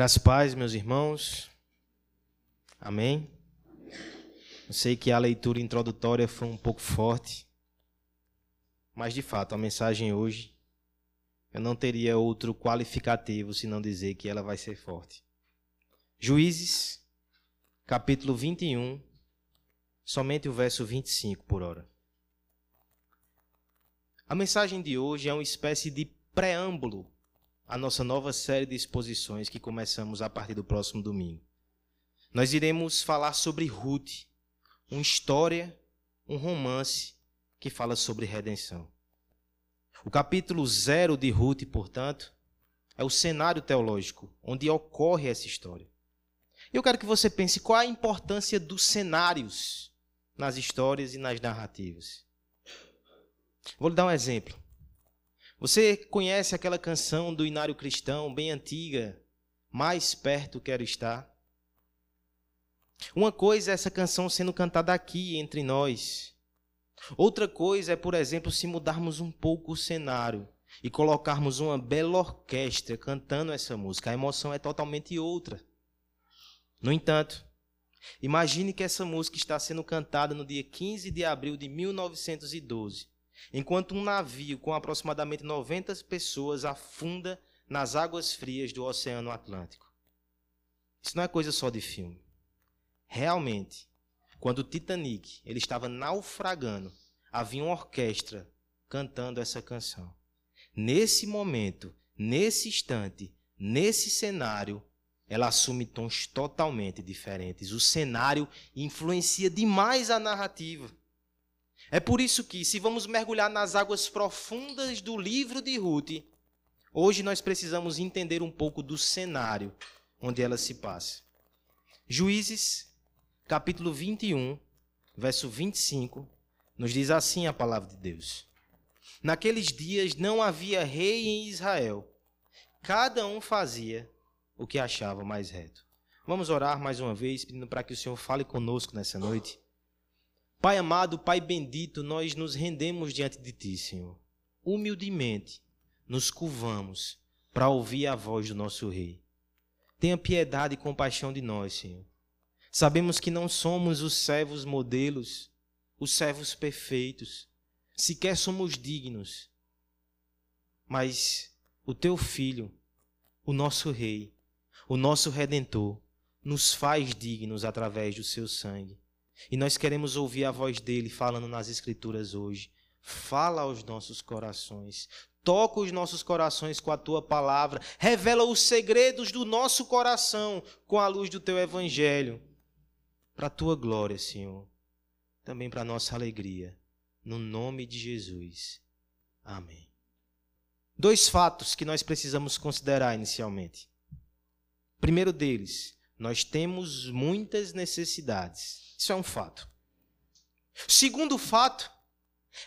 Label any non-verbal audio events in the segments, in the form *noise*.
Graças e paz, meus irmãos. Amém. Eu sei que a leitura introdutória foi um pouco forte, mas de fato a mensagem hoje eu não teria outro qualificativo se não dizer que ela vai ser forte. Juízes, capítulo 21, somente o verso 25 por hora. A mensagem de hoje é uma espécie de preâmbulo à nossa nova série de exposições que começamos a partir do próximo domingo. Nós iremos falar sobre Ruth, uma história, um romance que fala sobre redenção. O capítulo zero de Ruth, portanto, é o cenário teológico onde ocorre essa história. Eu quero que você pense qual a importância dos cenários nas histórias e nas narrativas. Vou lhe dar um exemplo. Você conhece aquela canção do Inário Cristão, bem antiga, Mais Perto Quero Estar? Uma coisa é essa canção sendo cantada aqui entre nós. Outra coisa é, por exemplo, se mudarmos um pouco o cenário e colocarmos uma bela orquestra cantando essa música. A emoção é totalmente outra. No entanto, imagine que essa música está sendo cantada no dia 15 de abril de 1912, enquanto um navio com aproximadamente 90 pessoas afunda nas águas frias do Oceano Atlântico. Isso não é coisa só de filme. Realmente, quando o Titanic ele estava naufragando, havia uma orquestra cantando essa canção. Nesse momento, nesse instante, nesse cenário, ela assume tons totalmente diferentes. O cenário influencia demais a narrativa. É por isso que, se vamos mergulhar nas águas profundas do livro de Ruth, hoje nós precisamos entender um pouco do cenário onde ela se passa. Juízes capítulo 21, verso 25, nos diz assim a palavra de Deus: Naqueles dias não havia rei em Israel, cada um fazia o que achava mais reto. Vamos orar mais uma vez, pedindo para que o Senhor fale conosco nessa noite. Pai amado, Pai bendito, nós nos rendemos diante de Ti, Senhor. Humildemente nos curvamos para ouvir a voz do nosso Rei. Tenha piedade e compaixão de nós, Senhor. Sabemos que não somos os servos modelos, os servos perfeitos, sequer somos dignos. Mas o teu filho, o nosso rei, o nosso redentor, nos faz dignos através do seu sangue. E nós queremos ouvir a voz dele falando nas Escrituras hoje. Fala aos nossos corações. Toca os nossos corações com a tua palavra. Revela os segredos do nosso coração com a luz do teu evangelho para a tua glória, Senhor, também para a nossa alegria, no nome de Jesus. Amém. Dois fatos que nós precisamos considerar inicialmente. Primeiro deles, nós temos muitas necessidades. Isso é um fato. Segundo fato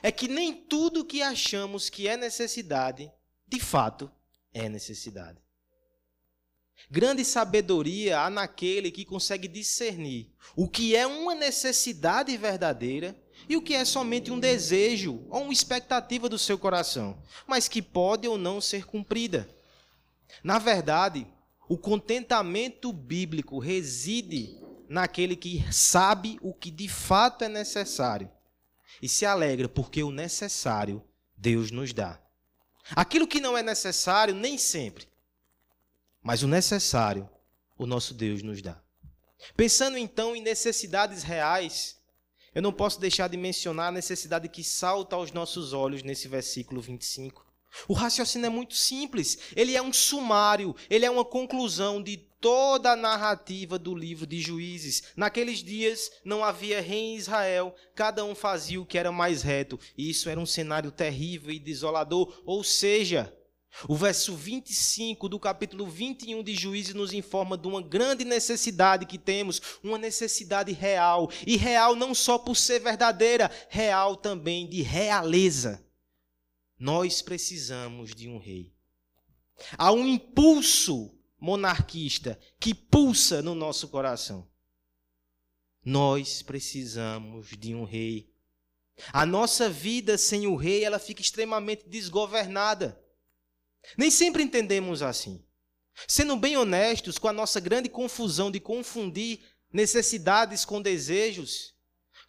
é que nem tudo que achamos que é necessidade, de fato, é necessidade. Grande sabedoria há naquele que consegue discernir o que é uma necessidade verdadeira e o que é somente um desejo ou uma expectativa do seu coração, mas que pode ou não ser cumprida. Na verdade, o contentamento bíblico reside naquele que sabe o que de fato é necessário e se alegra porque o necessário Deus nos dá. Aquilo que não é necessário, nem sempre mas o necessário o nosso Deus nos dá. Pensando então em necessidades reais, eu não posso deixar de mencionar a necessidade que salta aos nossos olhos nesse versículo 25. O raciocínio é muito simples, ele é um sumário, ele é uma conclusão de toda a narrativa do livro de Juízes. Naqueles dias não havia rei em Israel, cada um fazia o que era mais reto, e isso era um cenário terrível e desolador, ou seja, o verso 25 do capítulo 21 de Juízes nos informa de uma grande necessidade que temos, uma necessidade real, e real não só por ser verdadeira, real também de realeza. Nós precisamos de um rei. Há um impulso monarquista que pulsa no nosso coração. Nós precisamos de um rei. A nossa vida sem o rei, ela fica extremamente desgovernada. Nem sempre entendemos assim. Sendo bem honestos com a nossa grande confusão de confundir necessidades com desejos,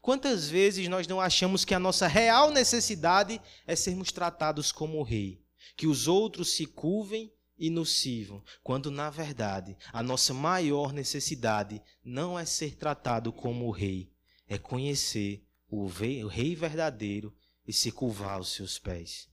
quantas vezes nós não achamos que a nossa real necessidade é sermos tratados como rei, que os outros se curvem e nos sirvam, quando na verdade a nossa maior necessidade não é ser tratado como rei, é conhecer o rei verdadeiro e se curvar aos seus pés.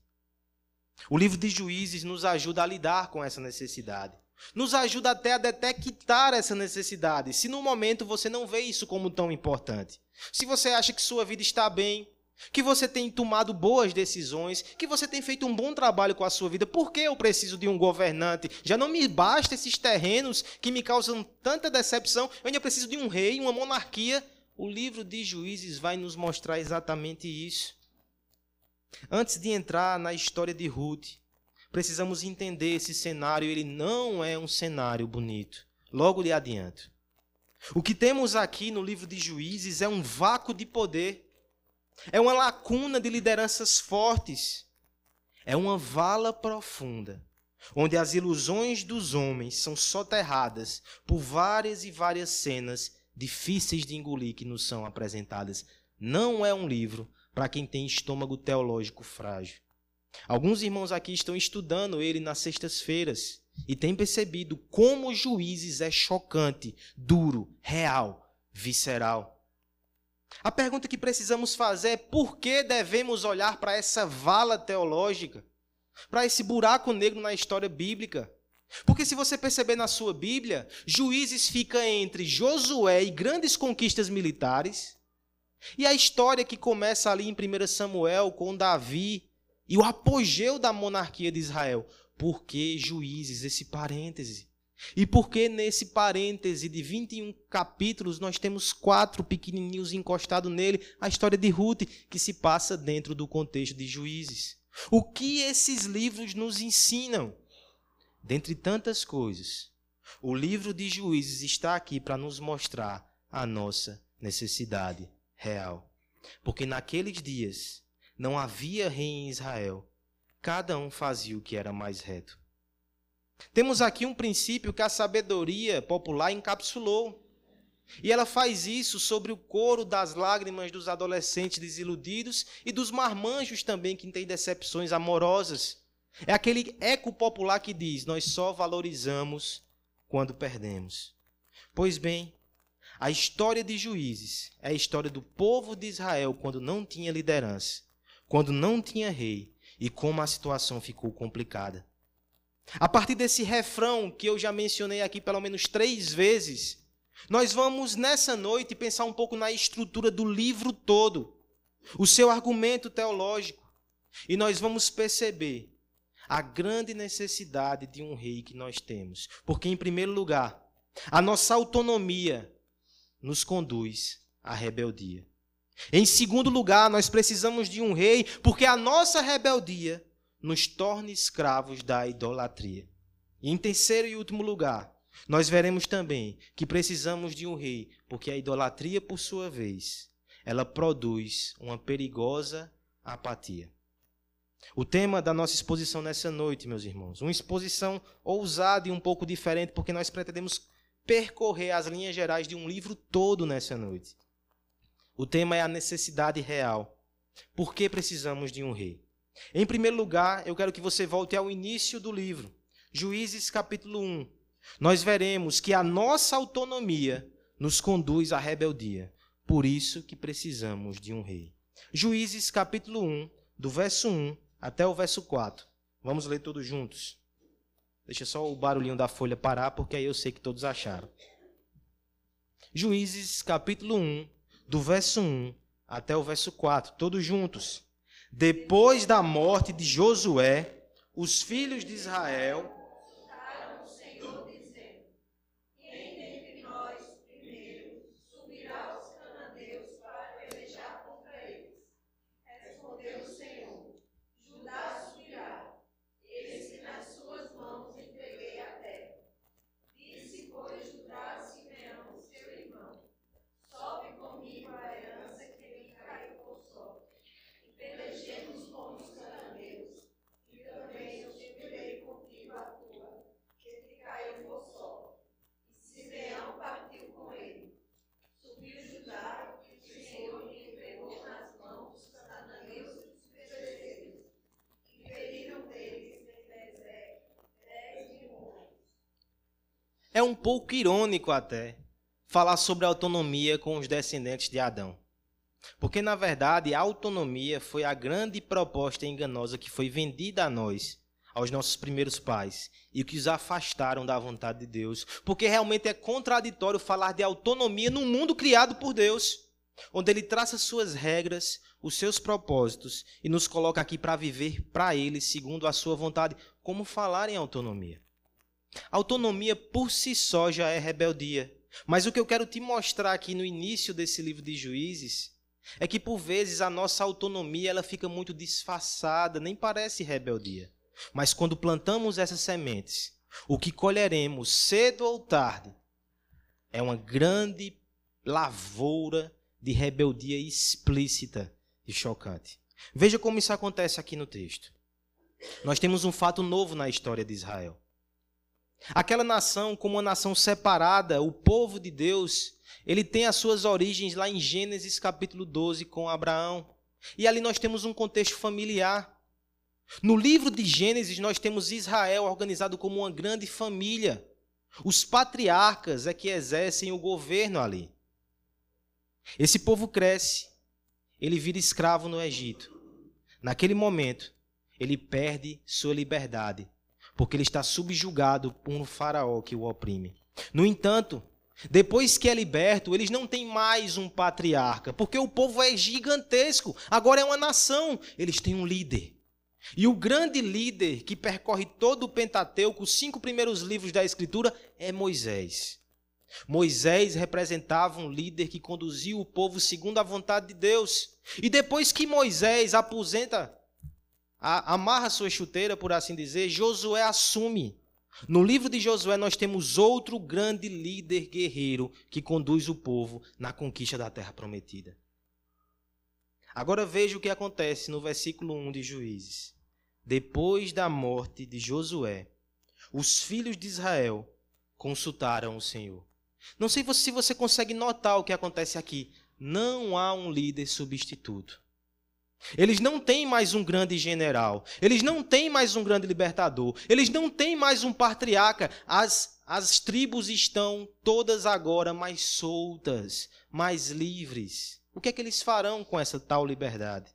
O livro de Juízes nos ajuda a lidar com essa necessidade. Nos ajuda até a detectar essa necessidade. Se no momento você não vê isso como tão importante. Se você acha que sua vida está bem, que você tem tomado boas decisões, que você tem feito um bom trabalho com a sua vida. Por que eu preciso de um governante? Já não me basta esses terrenos que me causam tanta decepção, eu ainda preciso de um rei, uma monarquia. O livro de Juízes vai nos mostrar exatamente isso. Antes de entrar na história de Ruth, precisamos entender esse cenário, ele não é um cenário bonito. Logo lhe adianto. O que temos aqui no livro de Juízes é um vácuo de poder é uma lacuna de lideranças fortes. É uma vala profunda, onde as ilusões dos homens são soterradas por várias e várias cenas difíceis de engolir que nos são apresentadas. Não é um livro para quem tem estômago teológico frágil. Alguns irmãos aqui estão estudando ele nas sextas-feiras e têm percebido como Juízes é chocante, duro, real, visceral. A pergunta que precisamos fazer é por que devemos olhar para essa vala teológica, para esse buraco negro na história bíblica? Porque se você perceber na sua Bíblia, Juízes fica entre Josué e grandes conquistas militares, e a história que começa ali em 1 Samuel com Davi e o apogeu da monarquia de Israel. Por que Juízes, esse parêntese? E porque nesse parêntese de 21 capítulos nós temos quatro pequenininhos encostados nele, a história de Ruth, que se passa dentro do contexto de Juízes. O que esses livros nos ensinam? Dentre tantas coisas, o livro de Juízes está aqui para nos mostrar a nossa necessidade real. Porque naqueles dias não havia rei em Israel, cada um fazia o que era mais reto. Temos aqui um princípio que a sabedoria popular encapsulou. E ela faz isso sobre o coro das lágrimas dos adolescentes desiludidos e dos marmanjos também que têm decepções amorosas. É aquele eco popular que diz: Nós só valorizamos quando perdemos. Pois bem, a história de juízes é a história do povo de Israel quando não tinha liderança, quando não tinha rei e como a situação ficou complicada. A partir desse refrão que eu já mencionei aqui pelo menos três vezes, nós vamos nessa noite pensar um pouco na estrutura do livro todo, o seu argumento teológico, e nós vamos perceber a grande necessidade de um rei que nós temos. Porque, em primeiro lugar, a nossa autonomia nos conduz à rebeldia. Em segundo lugar, nós precisamos de um rei, porque a nossa rebeldia nos torne escravos da idolatria. E em terceiro e último lugar, nós veremos também que precisamos de um rei, porque a idolatria, por sua vez, ela produz uma perigosa apatia. O tema da nossa exposição nessa noite, meus irmãos, uma exposição ousada e um pouco diferente, porque nós pretendemos percorrer as linhas gerais de um livro todo nessa noite. O tema é a necessidade real. Por que precisamos de um rei? Em primeiro lugar, eu quero que você volte ao início do livro, Juízes capítulo 1. Nós veremos que a nossa autonomia nos conduz à rebeldia. Por isso que precisamos de um rei. Juízes capítulo 1, do verso 1 até o verso 4. Vamos ler todos juntos. Deixa só o barulhinho da folha parar, porque aí eu sei que todos acharam. Juízes capítulo 1, do verso 1 até o verso 4, todos juntos. Depois da morte de Josué, os filhos de Israel É um pouco irônico até falar sobre autonomia com os descendentes de Adão. Porque, na verdade, a autonomia foi a grande proposta enganosa que foi vendida a nós, aos nossos primeiros pais, e que os afastaram da vontade de Deus. Porque realmente é contraditório falar de autonomia num mundo criado por Deus, onde Ele traça suas regras, os seus propósitos e nos coloca aqui para viver para Ele segundo a sua vontade. Como falar em autonomia? Autonomia por si só já é rebeldia. Mas o que eu quero te mostrar aqui no início desse livro de Juízes é que por vezes a nossa autonomia ela fica muito disfarçada, nem parece rebeldia. Mas quando plantamos essas sementes, o que colheremos cedo ou tarde é uma grande lavoura de rebeldia explícita e chocante. Veja como isso acontece aqui no texto. Nós temos um fato novo na história de Israel. Aquela nação, como uma nação separada, o povo de Deus, ele tem as suas origens lá em Gênesis capítulo 12 com Abraão. E ali nós temos um contexto familiar. No livro de Gênesis, nós temos Israel organizado como uma grande família. Os patriarcas é que exercem o governo ali. Esse povo cresce, ele vira escravo no Egito. Naquele momento, ele perde sua liberdade porque ele está subjugado por um faraó que o oprime. No entanto, depois que é liberto, eles não têm mais um patriarca, porque o povo é gigantesco, agora é uma nação, eles têm um líder. E o grande líder que percorre todo o Pentateuco, os cinco primeiros livros da Escritura, é Moisés. Moisés representava um líder que conduzia o povo segundo a vontade de Deus. E depois que Moisés aposenta amarra sua chuteira, por assim dizer, Josué assume. No livro de Josué, nós temos outro grande líder guerreiro que conduz o povo na conquista da terra prometida. Agora veja o que acontece no versículo 1 de Juízes. Depois da morte de Josué, os filhos de Israel consultaram o Senhor. Não sei se você consegue notar o que acontece aqui. Não há um líder substituto. Eles não têm mais um grande general. Eles não têm mais um grande libertador. Eles não têm mais um patriarca. As, as tribos estão todas agora mais soltas, mais livres. O que é que eles farão com essa tal liberdade?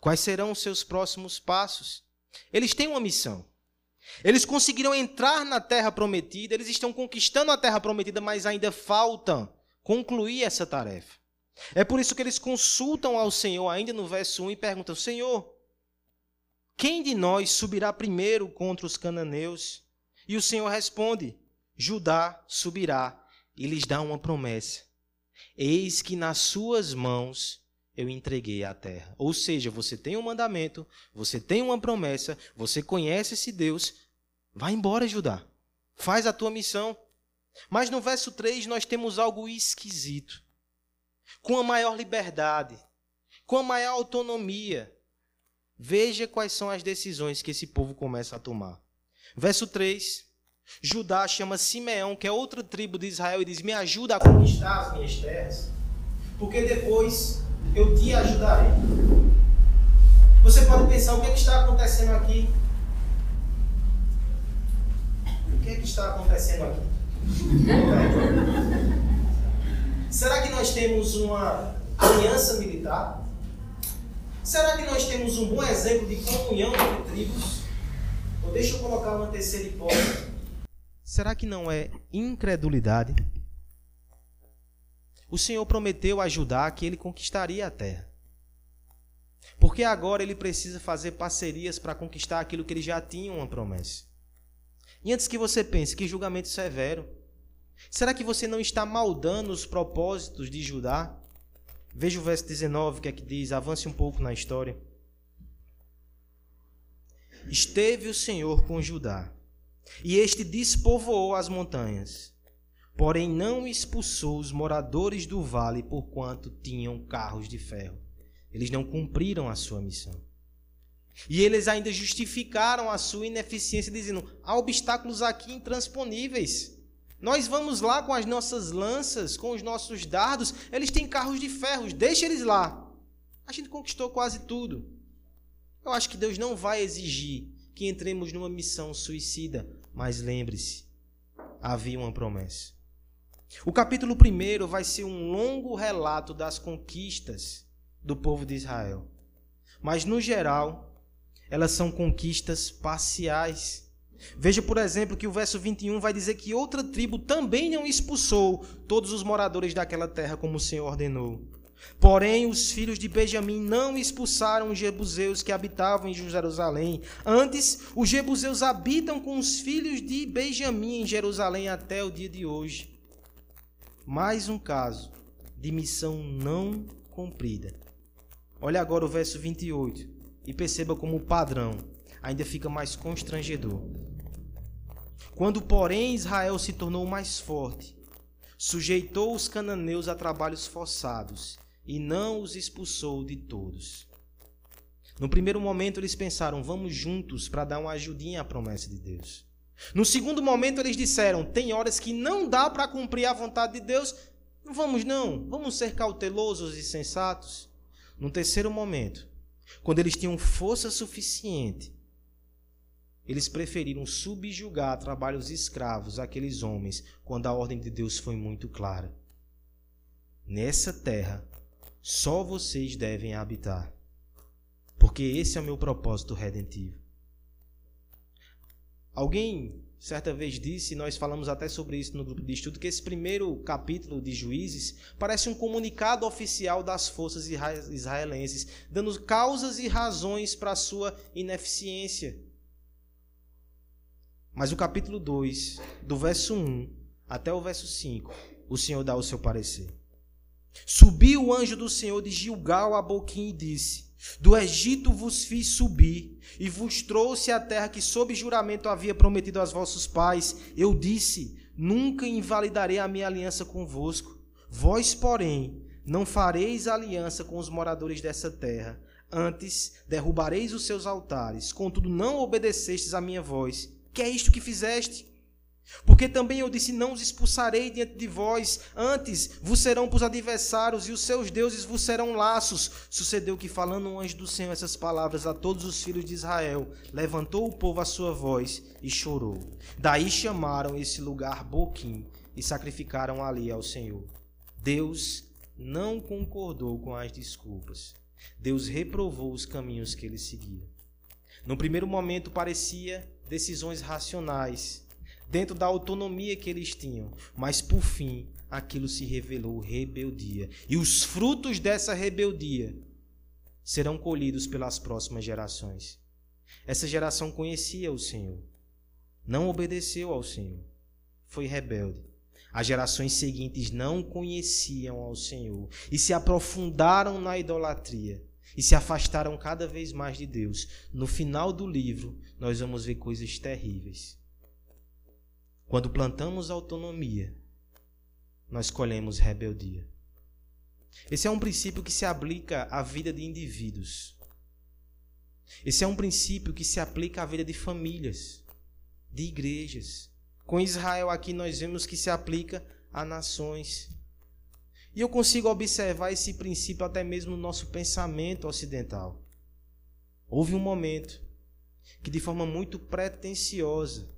Quais serão os seus próximos passos? Eles têm uma missão. Eles conseguiram entrar na terra prometida, eles estão conquistando a terra prometida, mas ainda faltam concluir essa tarefa. É por isso que eles consultam ao Senhor, ainda no verso 1, e perguntam: Senhor, quem de nós subirá primeiro contra os cananeus? E o Senhor responde: Judá subirá, e lhes dá uma promessa: Eis que nas suas mãos eu entreguei a terra. Ou seja, você tem um mandamento, você tem uma promessa, você conhece esse Deus, vai embora, Judá. Faz a tua missão. Mas no verso 3 nós temos algo esquisito com a maior liberdade, com a maior autonomia. Veja quais são as decisões que esse povo começa a tomar. Verso 3. Judá chama Simeão, que é outra tribo de Israel, e diz: Me ajuda a conquistar as minhas terras, porque depois eu te ajudarei. Você pode pensar: o que, é que está acontecendo aqui? O que, é que está acontecendo aqui? *laughs* Será que nós temos uma aliança militar? Será que nós temos um bom exemplo de comunhão entre tribos? Ou deixa eu colocar uma terceira hipótese. Será que não é incredulidade? O Senhor prometeu ajudar que ele conquistaria a terra. Porque agora ele precisa fazer parcerias para conquistar aquilo que ele já tinha uma promessa. E antes que você pense que julgamento severo, Será que você não está maldando os propósitos de Judá? Veja o verso 19 que é que diz, avance um pouco na história. Esteve o Senhor com Judá, e este despovoou as montanhas, porém não expulsou os moradores do vale, porquanto tinham carros de ferro. Eles não cumpriram a sua missão. E eles ainda justificaram a sua ineficiência, dizendo: há obstáculos aqui intransponíveis. Nós vamos lá com as nossas lanças, com os nossos dardos. Eles têm carros de ferro, deixa eles lá. A gente conquistou quase tudo. Eu acho que Deus não vai exigir que entremos numa missão suicida, mas lembre-se, havia uma promessa. O capítulo 1 vai ser um longo relato das conquistas do povo de Israel. Mas, no geral, elas são conquistas parciais. Veja, por exemplo, que o verso 21 vai dizer que outra tribo também não expulsou todos os moradores daquela terra como o Senhor ordenou. Porém, os filhos de Benjamim não expulsaram os jebuseus que habitavam em Jerusalém. Antes, os jebuseus habitam com os filhos de Benjamim em Jerusalém até o dia de hoje. Mais um caso de missão não cumprida. Olha agora o verso 28 e perceba como o padrão ainda fica mais constrangedor. Quando, porém, Israel se tornou mais forte, sujeitou os cananeus a trabalhos forçados e não os expulsou de todos. No primeiro momento, eles pensaram: vamos juntos para dar uma ajudinha à promessa de Deus. No segundo momento, eles disseram: tem horas que não dá para cumprir a vontade de Deus, vamos não, vamos ser cautelosos e sensatos. No terceiro momento, quando eles tinham força suficiente, eles preferiram subjugar trabalhos escravos aqueles homens quando a ordem de Deus foi muito clara. Nessa terra, só vocês devem habitar, porque esse é o meu propósito redentivo. Alguém certa vez disse, nós falamos até sobre isso no grupo de estudo, que esse primeiro capítulo de Juízes parece um comunicado oficial das forças israelenses, dando causas e razões para a sua ineficiência. Mas o capítulo 2, do verso 1 até o verso 5, o Senhor dá o seu parecer. Subiu o anjo do Senhor de Gilgal a Boquim e disse: do Egito vos fiz subir, e vos trouxe a terra que sob juramento havia prometido aos vossos pais. Eu disse: Nunca invalidarei a minha aliança convosco. Vós, porém, não fareis aliança com os moradores dessa terra. Antes derrubareis os seus altares. Contudo, não obedecestes à minha voz. Que é isto que fizeste? Porque também eu disse: Não os expulsarei diante de vós, antes vos serão para os adversários, e os seus deuses vos serão laços. Sucedeu que, falando um anjo do Senhor essas palavras a todos os filhos de Israel, levantou o povo a sua voz e chorou. Daí chamaram esse lugar Boquim e sacrificaram ali ao Senhor. Deus não concordou com as desculpas. Deus reprovou os caminhos que ele seguia. No primeiro momento parecia decisões racionais dentro da autonomia que eles tinham. Mas por fim, aquilo se revelou rebeldia. E os frutos dessa rebeldia serão colhidos pelas próximas gerações. Essa geração conhecia o Senhor, não obedeceu ao Senhor, foi rebelde. As gerações seguintes não conheciam ao Senhor e se aprofundaram na idolatria e se afastaram cada vez mais de Deus. No final do livro, nós vamos ver coisas terríveis. Quando plantamos autonomia, nós colhemos rebeldia. Esse é um princípio que se aplica à vida de indivíduos. Esse é um princípio que se aplica à vida de famílias, de igrejas. Com Israel aqui nós vemos que se aplica a nações. E eu consigo observar esse princípio até mesmo no nosso pensamento ocidental. Houve um momento que, de forma muito pretensiosa,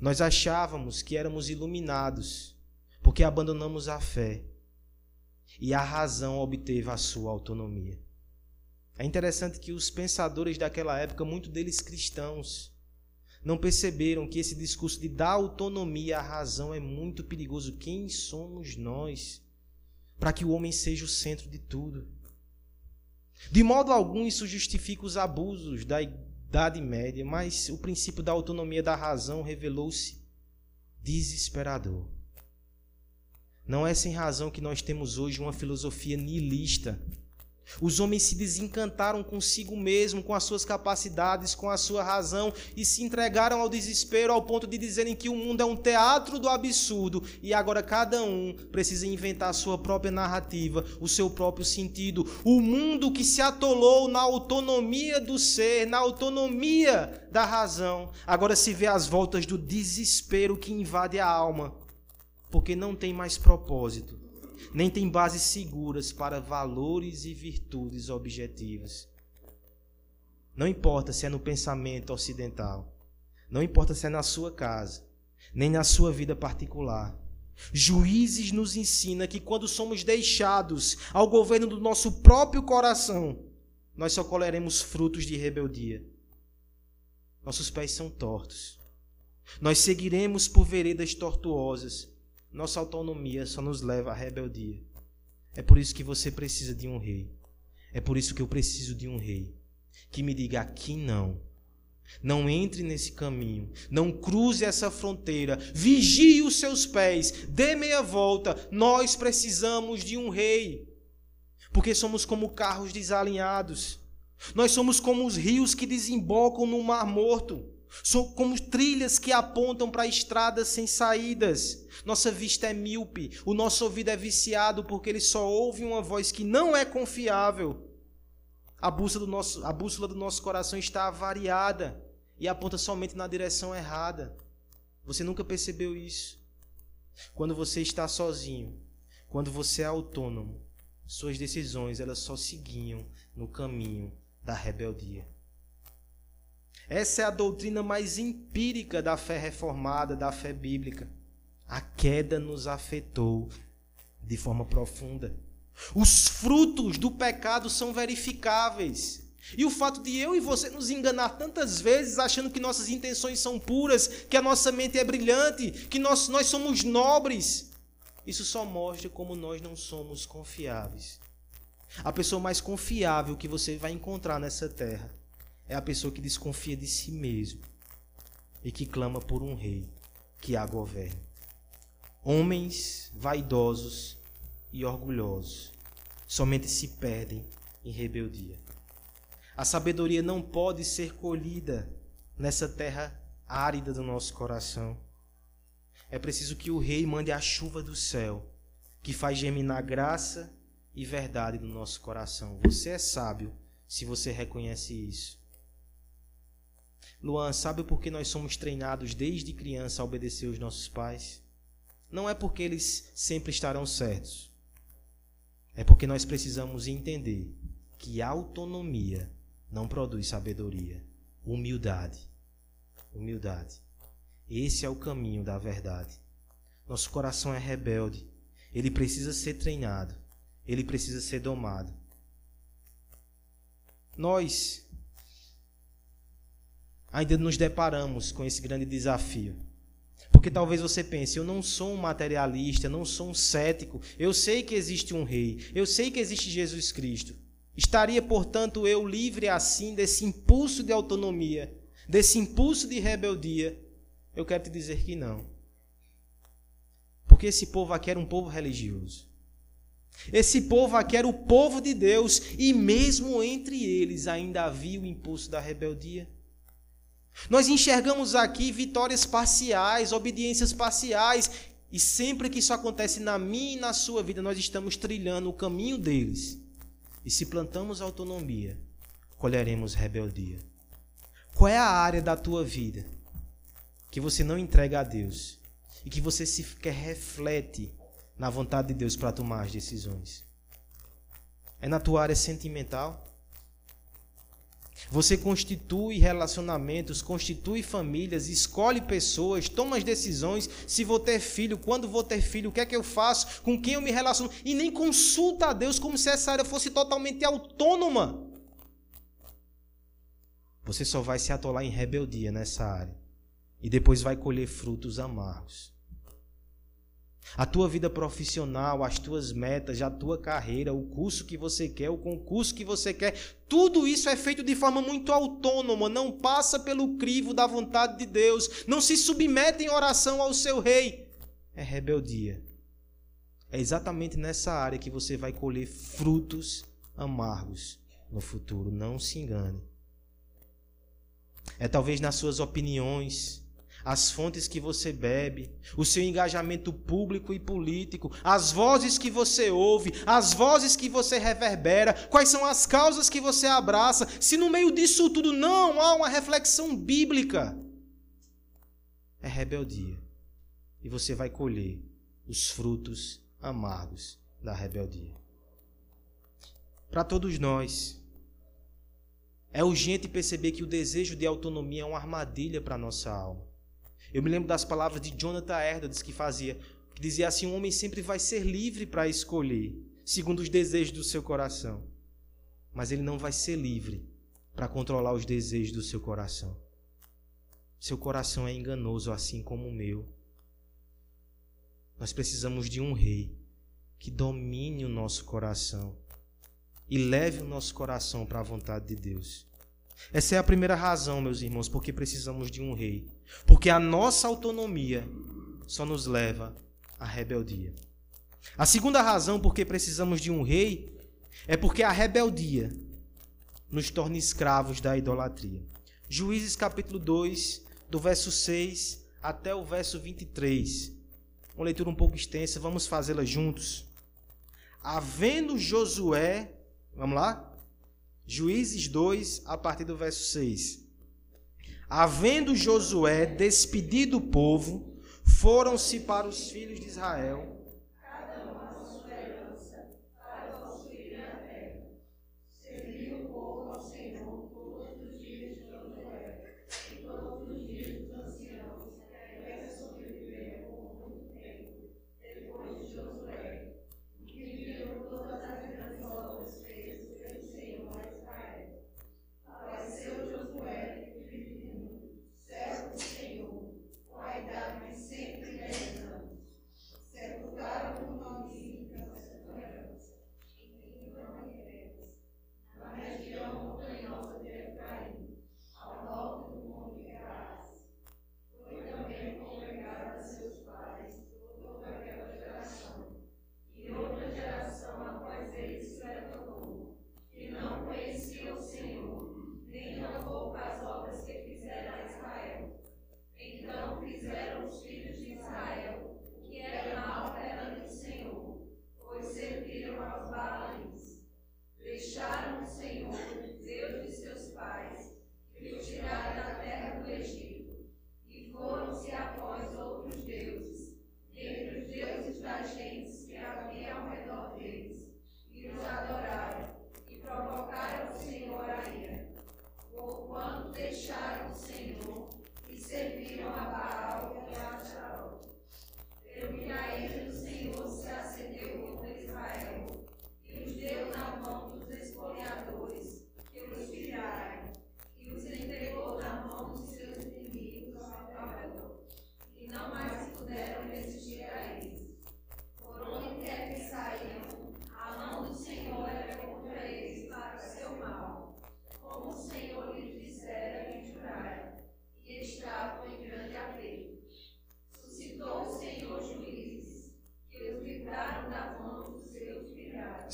nós achávamos que éramos iluminados porque abandonamos a fé e a razão obteve a sua autonomia. É interessante que os pensadores daquela época, muito deles cristãos, não perceberam que esse discurso de dar autonomia à razão é muito perigoso. Quem somos nós para que o homem seja o centro de tudo? De modo algum, isso justifica os abusos da Idade Média, mas o princípio da autonomia da razão revelou-se desesperador. Não é sem razão que nós temos hoje uma filosofia nihilista os homens se desencantaram consigo mesmo, com as suas capacidades, com a sua razão e se entregaram ao desespero ao ponto de dizerem que o mundo é um teatro do absurdo e agora cada um precisa inventar a sua própria narrativa, o seu próprio sentido. O mundo que se atolou na autonomia do ser, na autonomia da razão, agora se vê às voltas do desespero que invade a alma, porque não tem mais propósito nem tem bases seguras para valores e virtudes objetivas. Não importa se é no pensamento ocidental, não importa se é na sua casa, nem na sua vida particular. Juízes nos ensina que quando somos deixados ao governo do nosso próprio coração, nós só colheremos frutos de rebeldia. Nossos pés são tortos. Nós seguiremos por veredas tortuosas. Nossa autonomia só nos leva à rebeldia. É por isso que você precisa de um rei. É por isso que eu preciso de um rei que me diga aqui não. Não entre nesse caminho, não cruze essa fronteira, vigie os seus pés, dê meia volta. Nós precisamos de um rei, porque somos como carros desalinhados, nós somos como os rios que desembocam no Mar Morto. São como trilhas que apontam para estradas sem saídas. Nossa vista é míope, o nosso ouvido é viciado porque ele só ouve uma voz que não é confiável. A bússola do nosso, a bússola do nosso coração está avariada e aponta somente na direção errada. Você nunca percebeu isso? Quando você está sozinho, quando você é autônomo, suas decisões elas só seguiam no caminho da rebeldia. Essa é a doutrina mais empírica da fé reformada, da fé bíblica. A queda nos afetou de forma profunda. Os frutos do pecado são verificáveis. E o fato de eu e você nos enganar tantas vezes, achando que nossas intenções são puras, que a nossa mente é brilhante, que nós, nós somos nobres, isso só mostra como nós não somos confiáveis. A pessoa mais confiável que você vai encontrar nessa terra é a pessoa que desconfia de si mesmo e que clama por um rei que a governe. Homens vaidosos e orgulhosos somente se perdem em rebeldia. A sabedoria não pode ser colhida nessa terra árida do nosso coração. É preciso que o rei mande a chuva do céu, que faz germinar graça e verdade no nosso coração. Você é sábio se você reconhece isso. Luan, sabe por que nós somos treinados desde criança a obedecer os nossos pais? Não é porque eles sempre estarão certos. É porque nós precisamos entender que autonomia não produz sabedoria. Humildade. Humildade. Esse é o caminho da verdade. Nosso coração é rebelde. Ele precisa ser treinado. Ele precisa ser domado. Nós ainda nos deparamos com esse grande desafio. Porque talvez você pense, eu não sou um materialista, não sou um cético, eu sei que existe um rei, eu sei que existe Jesus Cristo. Estaria, portanto, eu livre assim desse impulso de autonomia, desse impulso de rebeldia? Eu quero te dizer que não. Porque esse povo aqui era um povo religioso. Esse povo aqui era o povo de Deus, e mesmo entre eles ainda havia o impulso da rebeldia. Nós enxergamos aqui vitórias parciais, obediências parciais, e sempre que isso acontece na minha e na sua vida, nós estamos trilhando o caminho deles. E se plantamos autonomia, colheremos rebeldia. Qual é a área da tua vida que você não entrega a Deus e que você sequer reflete na vontade de Deus para tomar as decisões? É na tua área sentimental? Você constitui relacionamentos, constitui famílias, escolhe pessoas, toma as decisões. Se vou ter filho, quando vou ter filho, o que é que eu faço, com quem eu me relaciono, e nem consulta a Deus como se essa área fosse totalmente autônoma. Você só vai se atolar em rebeldia nessa área e depois vai colher frutos amargos. A tua vida profissional, as tuas metas, a tua carreira, o curso que você quer, o concurso que você quer, tudo isso é feito de forma muito autônoma, não passa pelo crivo da vontade de Deus, não se submete em oração ao seu rei. É rebeldia. É exatamente nessa área que você vai colher frutos amargos no futuro, não se engane. É talvez nas suas opiniões, as fontes que você bebe, o seu engajamento público e político, as vozes que você ouve, as vozes que você reverbera, quais são as causas que você abraça, se no meio disso tudo não há uma reflexão bíblica, é rebeldia. E você vai colher os frutos amargos da rebeldia. Para todos nós, é urgente perceber que o desejo de autonomia é uma armadilha para a nossa alma. Eu me lembro das palavras de Jonathan Edwards que fazia, que dizia assim: "Um homem sempre vai ser livre para escolher, segundo os desejos do seu coração, mas ele não vai ser livre para controlar os desejos do seu coração. Seu coração é enganoso assim como o meu. Nós precisamos de um rei que domine o nosso coração e leve o nosso coração para a vontade de Deus. Essa é a primeira razão, meus irmãos, porque precisamos de um rei. Porque a nossa autonomia só nos leva à rebeldia. A segunda razão porque precisamos de um rei é porque a rebeldia nos torna escravos da idolatria. Juízes capítulo 2, do verso 6 até o verso 23. Uma leitura um pouco extensa, vamos fazê-la juntos. Havendo Josué, vamos lá? Juízes 2, a partir do verso 6. Havendo Josué despedido o povo, foram-se para os filhos de Israel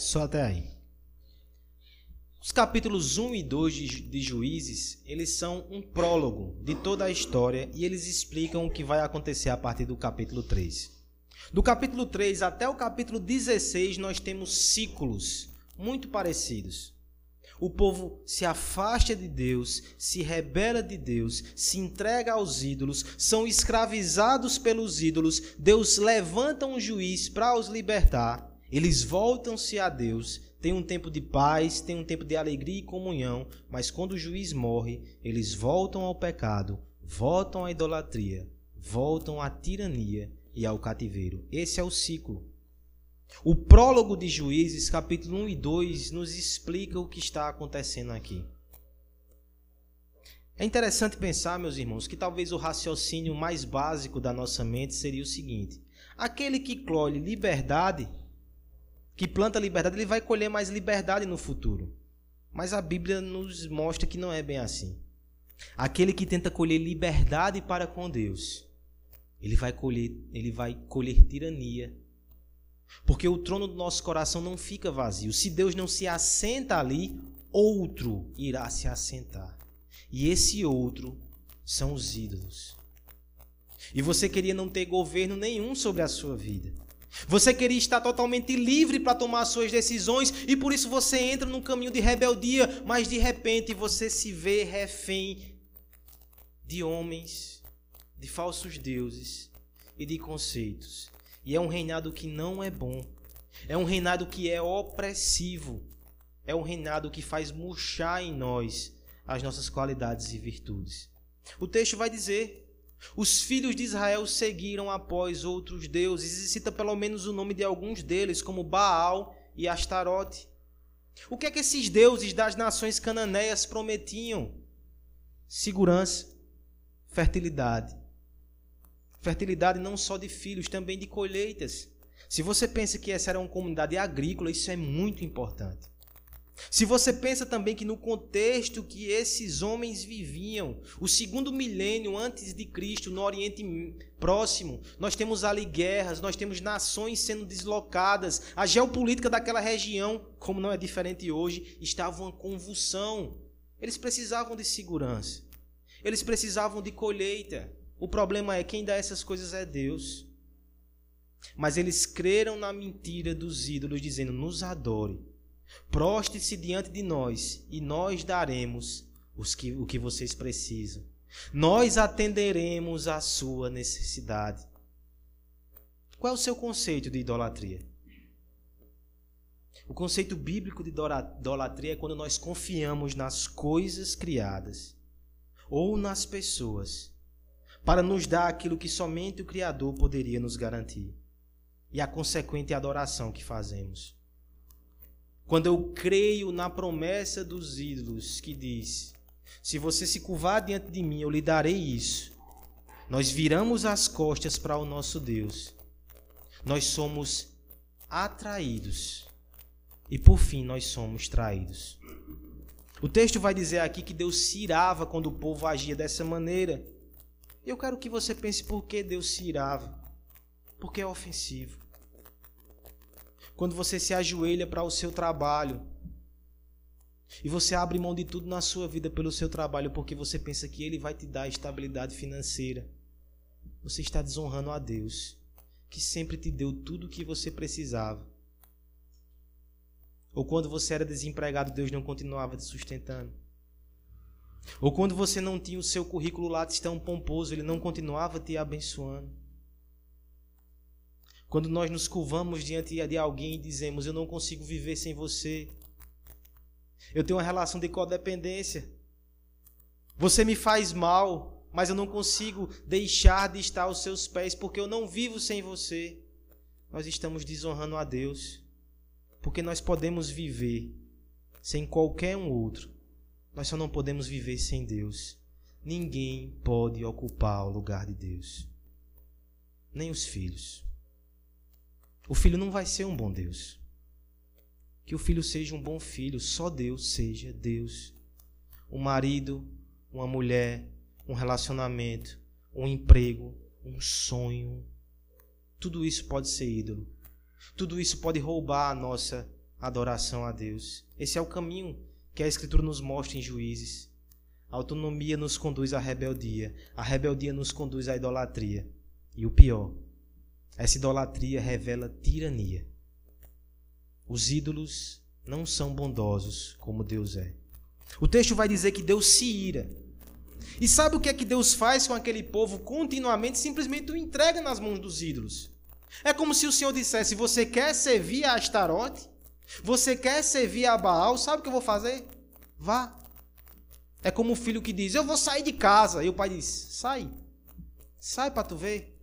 Só até aí. Os capítulos 1 e 2 de, Juízes, eles são um prólogo de toda a história e eles explicam o que vai acontecer a partir do capítulo 3. Do capítulo 3 até o capítulo 16, nós temos ciclos muito parecidos. O povo se afasta de Deus, se rebela de Deus, se entrega aos ídolos, são escravizados pelos ídolos. Deus levanta um juiz para os libertar. Eles voltam-se a Deus, têm um tempo de paz, têm um tempo de alegria e comunhão, mas quando o juiz morre, eles voltam ao pecado, voltam à idolatria, voltam à tirania e ao cativeiro. Esse é o ciclo. O prólogo de Juízes, capítulo 1 e 2, nos explica o que está acontecendo aqui. É interessante pensar, meus irmãos, que talvez o raciocínio mais básico da nossa mente seria o seguinte: aquele que colhe liberdade que planta liberdade, ele vai colher mais liberdade no futuro. Mas a Bíblia nos mostra que não é bem assim. Aquele que tenta colher liberdade para com Deus, ele vai colher, ele vai colher tirania. Porque o trono do nosso coração não fica vazio. Se Deus não se assenta ali, outro irá se assentar. E esse outro são os ídolos. E você queria não ter governo nenhum sobre a sua vida. Você queria estar totalmente livre para tomar suas decisões e por isso você entra num caminho de rebeldia, mas de repente você se vê refém de homens, de falsos deuses e de conceitos. E é um reinado que não é bom. É um reinado que é opressivo. É um reinado que faz murchar em nós as nossas qualidades e virtudes. O texto vai dizer Os filhos de Israel seguiram após outros deuses, e cita pelo menos o nome de alguns deles, como Baal e Astarote. O que é que esses deuses das nações cananeias prometiam? Segurança, fertilidade. Fertilidade não só de filhos, também de colheitas. Se você pensa que essa era uma comunidade agrícola, isso é muito importante. Se você pensa também que no contexto que esses homens viviam, o segundo milênio antes de Cristo, no Oriente Próximo, nós temos ali guerras, nós temos nações sendo deslocadas, a geopolítica daquela região, como não é diferente hoje, estava uma convulsão. Eles precisavam de segurança, eles precisavam de colheita. O problema é quem dá essas coisas é Deus. Mas eles creram na mentira dos ídolos, dizendo: nos adore Proste-se diante de nós e nós daremos os que, o que vocês precisam. Nós atenderemos a sua necessidade. Qual é o seu conceito de idolatria? O conceito bíblico de idolatria é quando nós confiamos nas coisas criadas ou nas pessoas para nos dar aquilo que somente o Criador poderia nos garantir e a consequente adoração que fazemos. Quando eu creio na promessa dos ídolos que diz: Se você se curvar diante de mim, eu lhe darei isso. Nós viramos as costas para o nosso Deus. Nós somos atraídos. E por fim, nós somos traídos. O texto vai dizer aqui que Deus se irava quando o povo agia dessa maneira. Eu quero que você pense por que Deus se irava. Porque é ofensivo quando você se ajoelha para o seu trabalho e você abre mão de tudo na sua vida pelo seu trabalho porque você pensa que ele vai te dar estabilidade financeira, você está desonrando a Deus, que sempre te deu tudo o que você precisava. Ou quando você era desempregado, Deus não continuava te sustentando. Ou quando você não tinha o seu currículo lá tão pomposo, ele não continuava te abençoando. Quando nós nos curvamos diante de alguém e dizemos: Eu não consigo viver sem você. Eu tenho uma relação de codependência. Você me faz mal, mas eu não consigo deixar de estar aos seus pés porque eu não vivo sem você. Nós estamos desonrando a Deus. Porque nós podemos viver sem qualquer um outro. Nós só não podemos viver sem Deus. Ninguém pode ocupar o lugar de Deus. Nem os filhos. O filho não vai ser um bom Deus. Que o filho seja um bom filho, só Deus seja Deus. Um marido, uma mulher, um relacionamento, um emprego, um sonho. Tudo isso pode ser ídolo. Tudo isso pode roubar a nossa adoração a Deus. Esse é o caminho que a Escritura nos mostra em Juízes. A autonomia nos conduz à rebeldia, a rebeldia nos conduz à idolatria. E o pior, essa idolatria revela tirania. Os ídolos não são bondosos como Deus é. O texto vai dizer que Deus se ira. E sabe o que é que Deus faz com aquele povo continuamente? Simplesmente o entrega nas mãos dos ídolos. É como se o Senhor dissesse: Você quer servir a Astarote? Você quer servir a Baal? Sabe o que eu vou fazer? Vá. É como o filho que diz: Eu vou sair de casa. E o pai diz: Sai. Sai para tu ver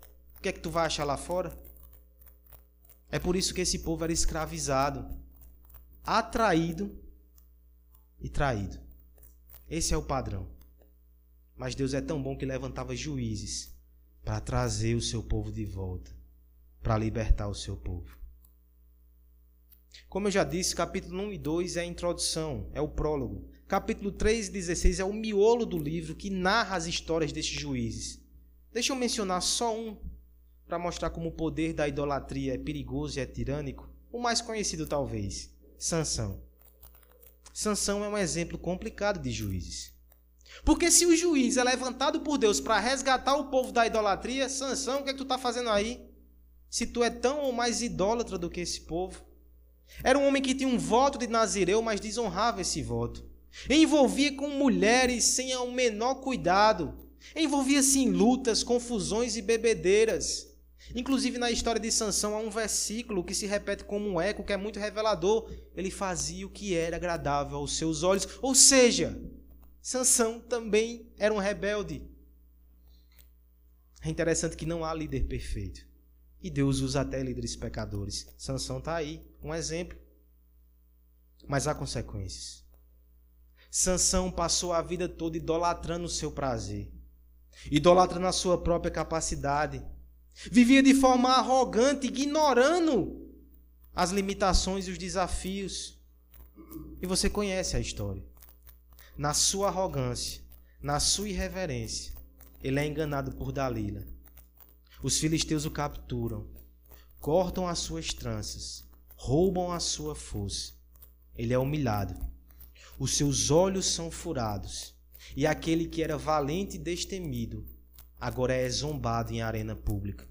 que é que tu vai achar lá fora? É por isso que esse povo era escravizado, atraído e traído. Esse é o padrão. Mas Deus é tão bom que levantava juízes para trazer o seu povo de volta, para libertar o seu povo. Como eu já disse, capítulo 1 e 2 é a introdução, é o prólogo. Capítulo 3 e 16 é o miolo do livro que narra as histórias destes juízes. Deixa eu mencionar só um para mostrar como o poder da idolatria é perigoso e é tirânico, o mais conhecido talvez, Sansão. Sansão é um exemplo complicado de juízes. Porque se o juiz é levantado por Deus para resgatar o povo da idolatria, Sansão, o que, é que tu está fazendo aí? Se tu é tão ou mais idólatra do que esse povo. Era um homem que tinha um voto de Nazireu, mas desonrava esse voto. Envolvia com mulheres sem o menor cuidado. Envolvia-se em lutas, confusões e bebedeiras. Inclusive na história de Sansão há um versículo que se repete como um eco, que é muito revelador. Ele fazia o que era agradável aos seus olhos, ou seja, Sansão também era um rebelde. É interessante que não há líder perfeito. E Deus usa até líderes pecadores. Sansão está aí, um exemplo. Mas há consequências. Sansão passou a vida toda idolatrando o seu prazer, idolatrando a sua própria capacidade. Vivia de forma arrogante, ignorando as limitações e os desafios. E você conhece a história. Na sua arrogância, na sua irreverência, ele é enganado por Dalila. Os filisteus o capturam, cortam as suas tranças, roubam a sua força. Ele é humilhado. Os seus olhos são furados. E aquele que era valente e destemido, agora é zombado em arena pública.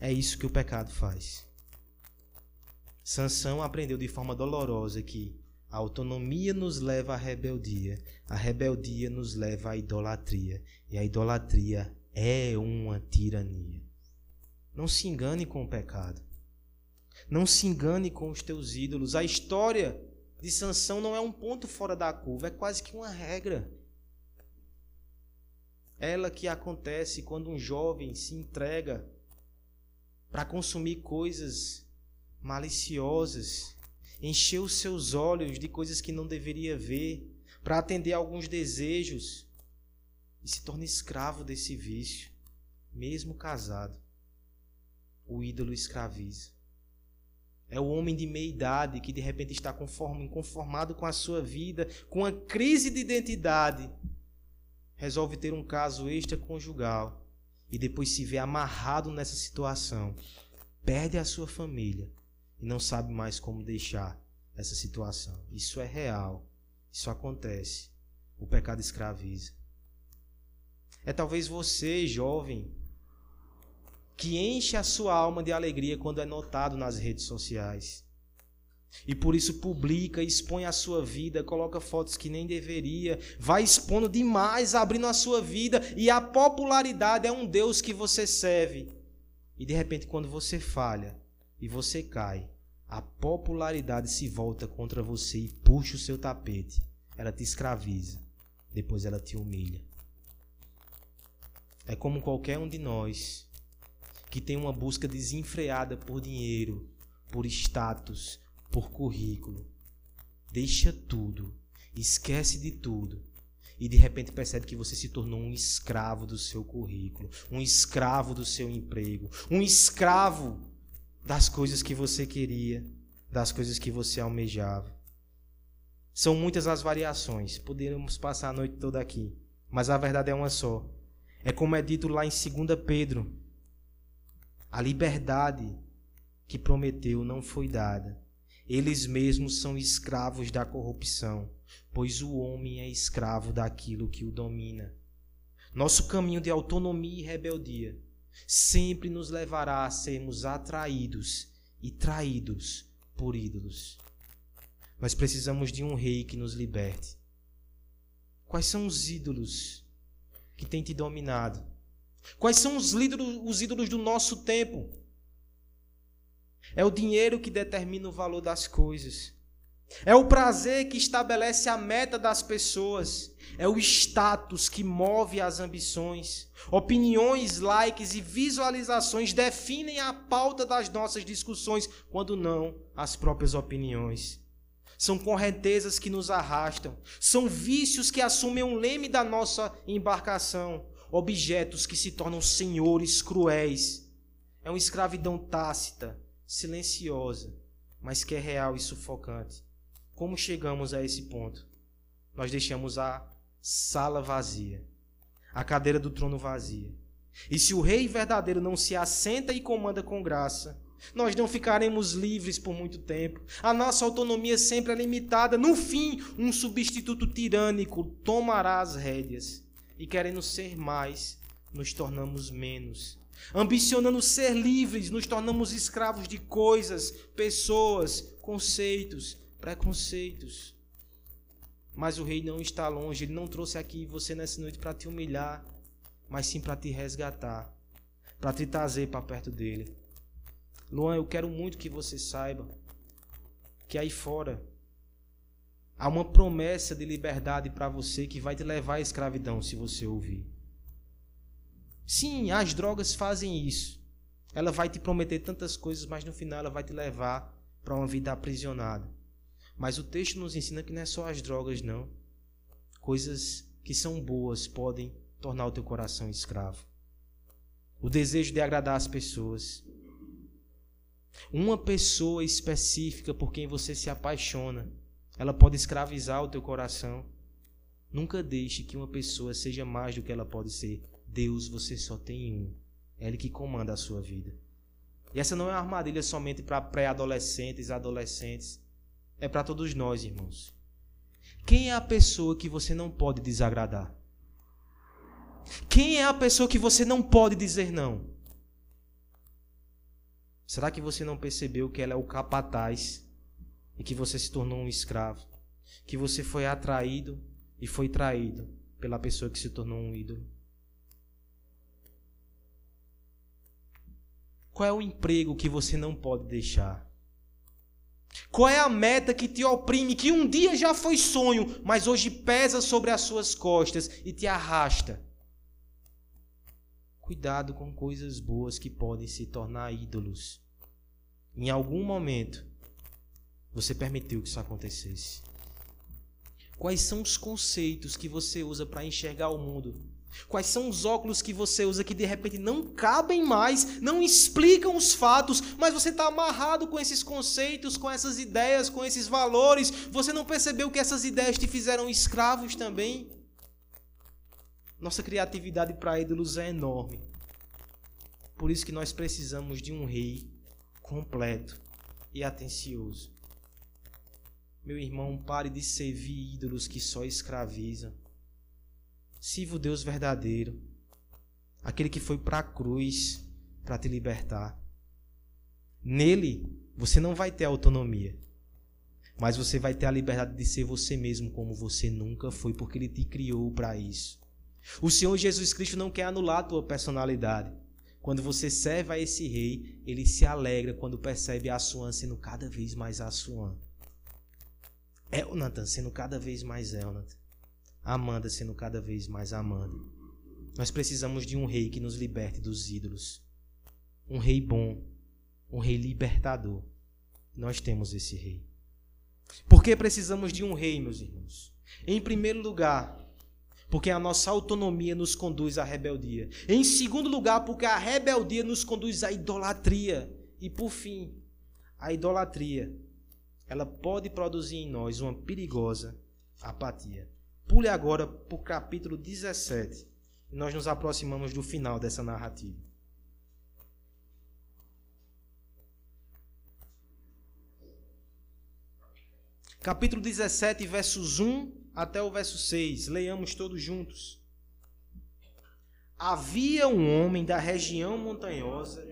É isso que o pecado faz. Sansão aprendeu de forma dolorosa que a autonomia nos leva à rebeldia, a rebeldia nos leva à idolatria, e a idolatria é uma tirania. Não se engane com o pecado. Não se engane com os teus ídolos. A história de Sansão não é um ponto fora da curva, é quase que uma regra. Ela que acontece quando um jovem se entrega para consumir coisas maliciosas, encher os seus olhos de coisas que não deveria ver, para atender alguns desejos e se torna escravo desse vício, mesmo casado. O ídolo escraviza. É o homem de meia idade que de repente está conformado com a sua vida, com a crise de identidade, resolve ter um caso extraconjugal e depois se vê amarrado nessa situação, perde a sua família e não sabe mais como deixar essa situação. Isso é real. Isso acontece. O pecado escraviza. É talvez você, jovem, que enche a sua alma de alegria quando é notado nas redes sociais. E por isso publica, expõe a sua vida, coloca fotos que nem deveria, vai expondo demais, abrindo a sua vida, e a popularidade é um Deus que você serve. E de repente, quando você falha e você cai, a popularidade se volta contra você e puxa o seu tapete. Ela te escraviza, depois ela te humilha. É como qualquer um de nós que tem uma busca desenfreada por dinheiro, por status, por currículo. Deixa tudo, esquece de tudo e de repente percebe que você se tornou um escravo do seu currículo, um escravo do seu emprego, um escravo das coisas que você queria, das coisas que você almejava. São muitas as variações, poderíamos passar a noite toda aqui, mas a verdade é uma só. É como é dito lá em 2 Pedro a liberdade que prometeu não foi dada. Eles mesmos são escravos da corrupção, pois o homem é escravo daquilo que o domina. Nosso caminho de autonomia e rebeldia sempre nos levará a sermos atraídos e traídos por ídolos. Nós precisamos de um rei que nos liberte. Quais são os ídolos que têm te dominado? Quais são os ídolos, os ídolos do nosso tempo? É o dinheiro que determina o valor das coisas. É o prazer que estabelece a meta das pessoas. É o status que move as ambições. Opiniões, likes e visualizações definem a pauta das nossas discussões, quando não as próprias opiniões. São correntezas que nos arrastam. São vícios que assumem um leme da nossa embarcação objetos que se tornam senhores cruéis. É uma escravidão tácita, silenciosa, mas que é real e sufocante. Como chegamos a esse ponto? Nós deixamos a sala vazia, a cadeira do trono vazia. E se o rei verdadeiro não se assenta e comanda com graça, nós não ficaremos livres por muito tempo. A nossa autonomia sempre é limitada. No fim, um substituto tirânico tomará as rédeas e querendo ser mais, nos tornamos menos. Ambicionando ser livres, nos tornamos escravos de coisas, pessoas, conceitos, preconceitos. Mas o rei não está longe, ele não trouxe aqui você nessa noite para te humilhar, mas sim para te resgatar, para te trazer para perto dele. Luan, eu quero muito que você saiba que aí fora Há uma promessa de liberdade para você que vai te levar à escravidão se você ouvir. Sim, as drogas fazem isso. Ela vai te prometer tantas coisas, mas no final ela vai te levar para uma vida aprisionada. Mas o texto nos ensina que não é só as drogas, não. Coisas que são boas podem tornar o teu coração escravo. O desejo de agradar as pessoas. Uma pessoa específica por quem você se apaixona, ela pode escravizar o teu coração. Nunca deixe que uma pessoa seja mais do que ela pode ser. Deus, você só tem um. É Ele que comanda a sua vida. E essa não é uma armadilha somente para pré-adolescentes, adolescentes. É para todos nós, irmãos. Quem é a pessoa que você não pode desagradar? Quem é a pessoa que você não pode dizer não? Será que você não percebeu que ela é o capataz e que você se tornou um escravo? Que você foi atraído e foi traído pela pessoa que se tornou um ídolo? Qual é o emprego que você não pode deixar? Qual é a meta que te oprime, que um dia já foi sonho, mas hoje pesa sobre as suas costas e te arrasta? Cuidado com coisas boas que podem se tornar ídolos. Em algum momento, você permitiu que isso acontecesse. Quais são os conceitos que você usa para enxergar o mundo? Quais são os óculos que você usa que de repente não cabem mais, não explicam os fatos, mas você está amarrado com esses conceitos, com essas ideias, com esses valores? Você não percebeu que essas ideias te fizeram escravos também? Nossa criatividade para ídolos é enorme. Por isso que nós precisamos de um rei completo e atencioso. Meu irmão, pare de servir ídolos que só escravizam. Sirva o Deus verdadeiro, aquele que foi para a cruz para te libertar. Nele, você não vai ter autonomia, mas você vai ter a liberdade de ser você mesmo como você nunca foi, porque ele te criou para isso. O Senhor Jesus Cristo não quer anular a tua personalidade. Quando você serve a esse rei, ele se alegra quando percebe a Suan sendo cada vez mais a Suan. Elnathan sendo cada vez mais Elnathan. Amanda sendo cada vez mais Amanda. Nós precisamos de um rei que nos liberte dos ídolos. Um rei bom, um rei libertador. Nós temos esse rei. Por que precisamos de um rei, meus irmãos? Em primeiro lugar, porque a nossa autonomia nos conduz à rebeldia. Em segundo lugar, porque a rebeldia nos conduz à idolatria. E por fim, a idolatria, ela pode produzir em nós uma perigosa apatia. Pule agora para o capítulo 17. E nós nos aproximamos do final dessa narrativa. Capítulo 17, versos 1 até o verso 6. Leiamos todos juntos. Havia um homem da região montanhosa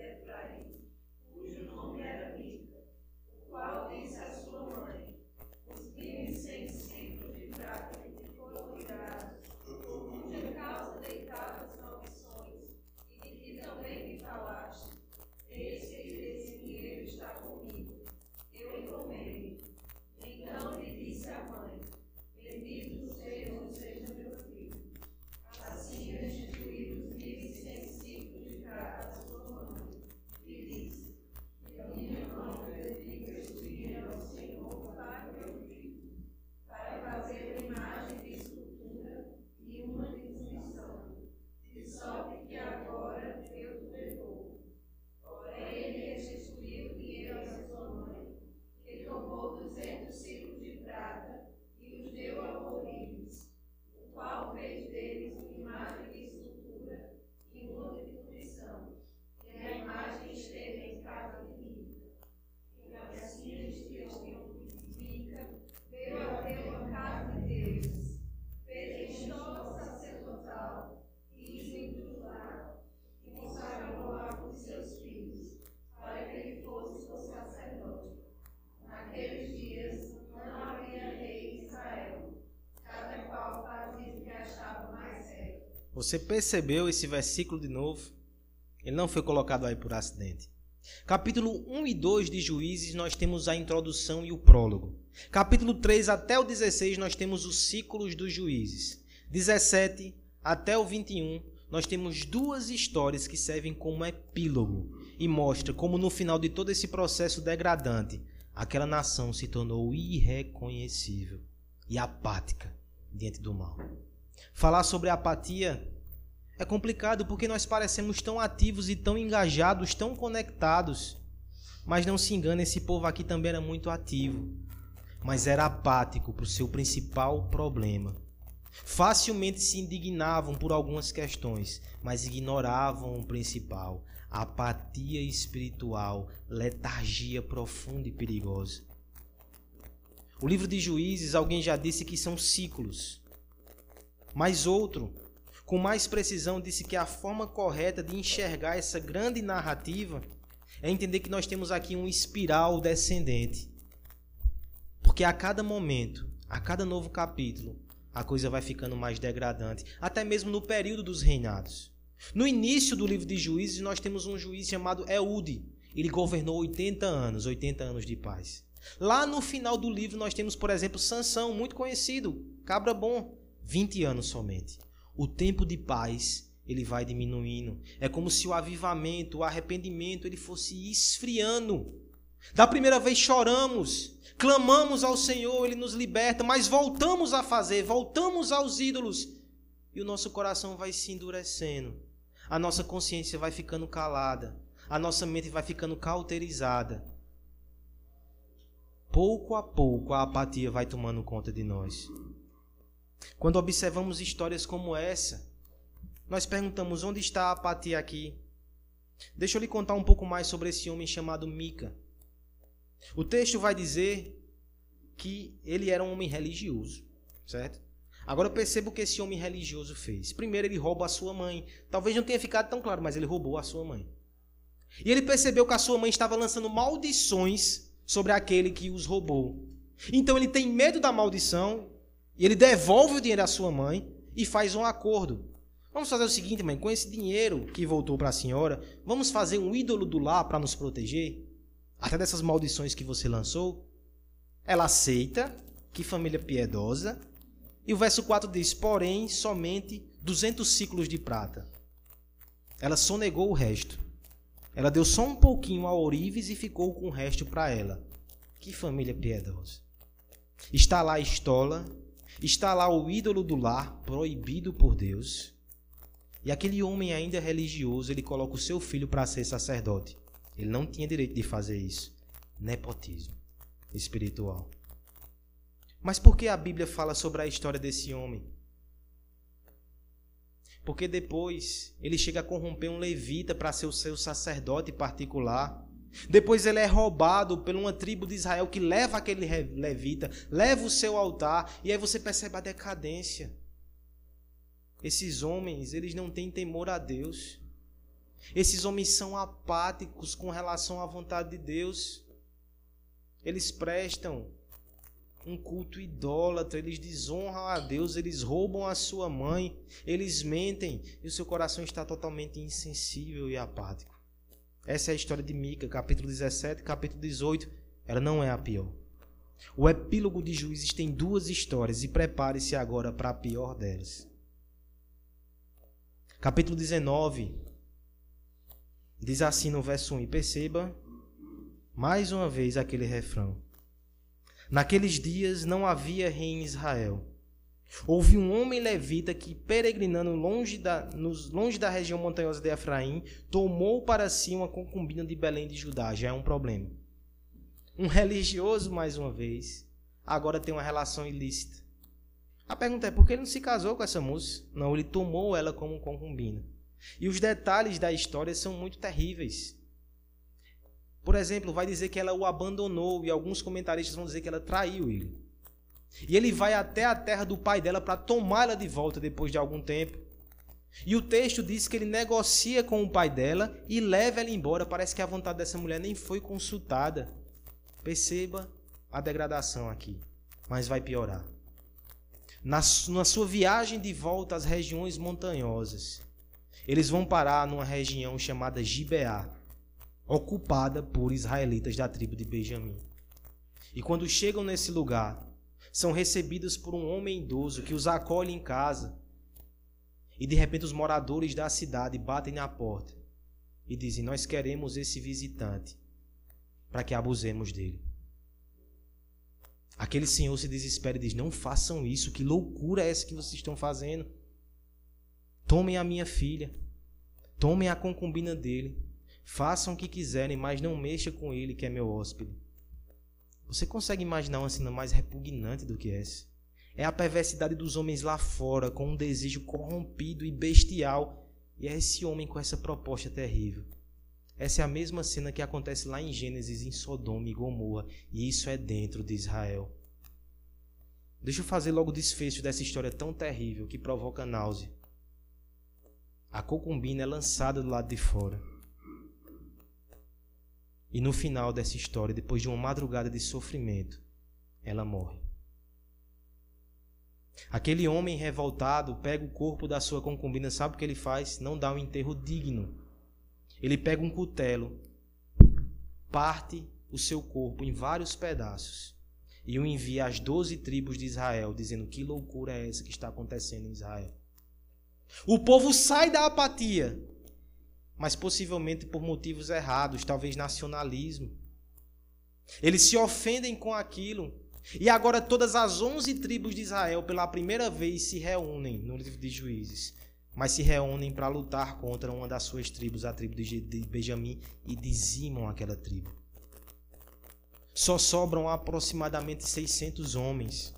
Você percebeu esse versículo de novo? Ele não foi colocado aí por acidente. Capítulo 1 e 2 de Juízes, nós temos a introdução e o prólogo. Capítulo 3 até o 16, nós temos os ciclos dos juízes. 17 até o 21, nós temos duas histórias que servem como epílogo e mostra como no final de todo esse processo degradante, aquela nação se tornou irreconhecível e apática diante do mal. Falar sobre apatia é complicado porque nós parecemos tão ativos e tão engajados, tão conectados. Mas não se engane, esse povo aqui também era muito ativo, mas era apático para o seu principal problema. Facilmente se indignavam por algumas questões, mas ignoravam o principal: apatia espiritual, letargia profunda e perigosa. O livro de Juízes, alguém já disse que são ciclos. Mas outro, com mais precisão, disse que a forma correta de enxergar essa grande narrativa é entender que nós temos aqui um espiral descendente. Porque a cada momento, a cada novo capítulo, a coisa vai ficando mais degradante, até mesmo no período dos reinados. No início do livro de Juízes, nós temos um juiz chamado Eude. Ele governou 80 anos, 80 anos de paz. Lá no final do livro nós temos, por exemplo, Sansão, muito conhecido, cabra bom, 20 anos somente. O tempo de paz, ele vai diminuindo. É como se o avivamento, o arrependimento, ele fosse esfriando. Da primeira vez choramos, clamamos ao Senhor, ele nos liberta, mas voltamos a fazer, voltamos aos ídolos. E o nosso coração vai se endurecendo. A nossa consciência vai ficando calada. A nossa mente vai ficando cauterizada pouco a pouco a apatia vai tomando conta de nós. Quando observamos histórias como essa, nós perguntamos onde está a apatia aqui. Deixa eu lhe contar um pouco mais sobre esse homem chamado Mica. O texto vai dizer que ele era um homem religioso, certo? Agora perceba o que esse homem religioso fez. Primeiro, ele rouba a sua mãe. Talvez não tenha ficado tão claro, mas ele roubou a sua mãe. E ele percebeu que a sua mãe estava lançando maldições sobre aquele que os roubou. Então ele tem medo da maldição e ele devolve o dinheiro à sua mãe e faz um acordo. Vamos fazer o seguinte, mãe, com esse dinheiro que voltou para a senhora, vamos fazer um ídolo do lar para nos proteger? Até dessas maldições que você lançou? Ela aceita, que família piedosa. E o verso 4 diz: Porém, somente 200 ciclos de prata. Ela sonegou o resto. Ela deu só um pouquinho a Orives e ficou com o resto para ela. Que família piedosa. Está lá a estola, está lá o ídolo do lar, proibido por Deus. E aquele homem ainda religioso, ele coloca o seu filho para ser sacerdote. Ele não tinha direito de fazer isso. Nepotismo espiritual. Mas por que a Bíblia fala sobre a história desse homem? Porque depois ele chega a corromper um levita para ser o seu sacerdote particular. Depois ele é roubado por uma tribo de Israel que leva aquele levita, leva o seu altar, e aí você percebe a decadência. Esses homens, eles não têm temor a Deus. Esses homens são apáticos com relação à vontade de Deus. Eles prestam um culto idólatra, eles desonram a Deus, eles roubam a sua mãe, eles mentem e o seu coração está totalmente insensível e apático. Essa é a história de Mica, capítulo 17, capítulo 18. Ela não é a pior. O epílogo de Juízes tem duas histórias e prepare-se agora para a pior delas. Capítulo 19 diz assim no verso 1: e perceba mais uma vez aquele refrão. Naqueles dias não havia rei em Israel. Houve um homem levita que, peregrinando longe da, nos, longe da região montanhosa de Efraim, tomou para si uma concubina de Belém de Judá. Já é um problema. Um religioso, mais uma vez, agora tem uma relação ilícita. A pergunta é por que ele não se casou com essa moça? Não, ele tomou ela como concubina. E os detalhes da história são muito terríveis. Por exemplo, vai dizer que ela o abandonou e alguns comentaristas vão dizer que ela traiu ele. E ele vai até a terra do pai dela para tomá-la de volta depois de algum tempo. E o texto diz que ele negocia com o pai dela e leva ela embora. Parece que a vontade dessa mulher nem foi consultada. Perceba a degradação aqui, mas vai piorar. Na, na sua viagem de volta às regiões montanhosas, eles vão parar numa região chamada Gibeá ocupada por israelitas da tribo de Benjamim. E quando chegam nesse lugar, são recebidos por um homem idoso que os acolhe em casa. E de repente os moradores da cidade batem na porta e dizem: Nós queremos esse visitante para que abusemos dele. Aquele senhor se desespera e diz: Não façam isso, que loucura é essa que vocês estão fazendo? Tomem a minha filha, tomem a concubina dele, façam o que quiserem, mas não mexa com ele, que é meu hóspede. Você consegue imaginar uma cena mais repugnante do que essa? É a perversidade dos homens lá fora, com um desejo corrompido e bestial, e é esse homem com essa proposta terrível. Essa é a mesma cena que acontece lá em Gênesis, em Sodoma e Gomorra, e isso é dentro de Israel. Deixa eu fazer logo o desfecho dessa história tão terrível que provoca náusea. A concubina é lançada do lado de fora. E no final dessa história, depois de uma madrugada de sofrimento, ela morre. Aquele homem revoltado pega o corpo da sua concubina, sabe o que ele faz? Não dá um enterro digno. Ele pega um cutelo, parte o seu corpo em vários pedaços e o envia às doze tribos de Israel, dizendo: Que loucura é essa que está acontecendo em Israel? O povo sai da apatia, mas possivelmente por motivos errados, talvez nacionalismo. Eles se ofendem com aquilo. E agora todas as onze tribos de Israel, pela primeira vez, se reúnem no livro de Juízes. Mas se reúnem para lutar contra uma das suas tribos, a tribo de Benjamim, e dizimam aquela tribo. Só sobram aproximadamente 600 homens.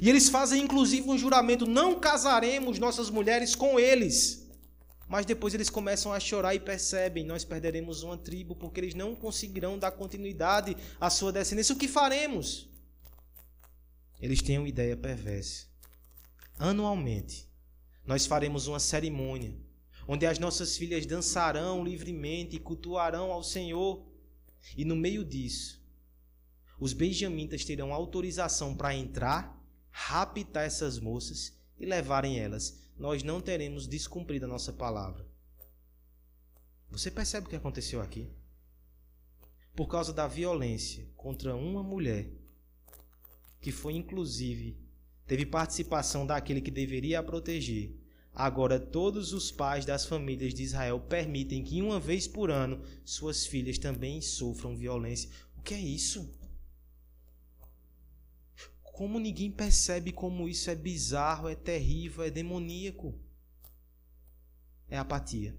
E eles fazem inclusive um juramento: não casaremos nossas mulheres com eles. Mas depois eles começam a chorar e percebem: nós perderemos uma tribo porque eles não conseguirão dar continuidade à sua descendência. O que faremos? Eles têm uma ideia perversa. Anualmente, nós faremos uma cerimônia onde as nossas filhas dançarão livremente e cultuarão ao Senhor. E no meio disso, os benjamitas terão autorização para entrar, raptar essas moças e levarem elas nós não teremos descumprido a nossa palavra. Você percebe o que aconteceu aqui? Por causa da violência contra uma mulher, que foi inclusive, teve participação daquele que deveria a proteger. Agora, todos os pais das famílias de Israel permitem que, uma vez por ano, suas filhas também sofram violência. O que é isso? Como ninguém percebe como isso é bizarro, é terrível, é demoníaco? É apatia.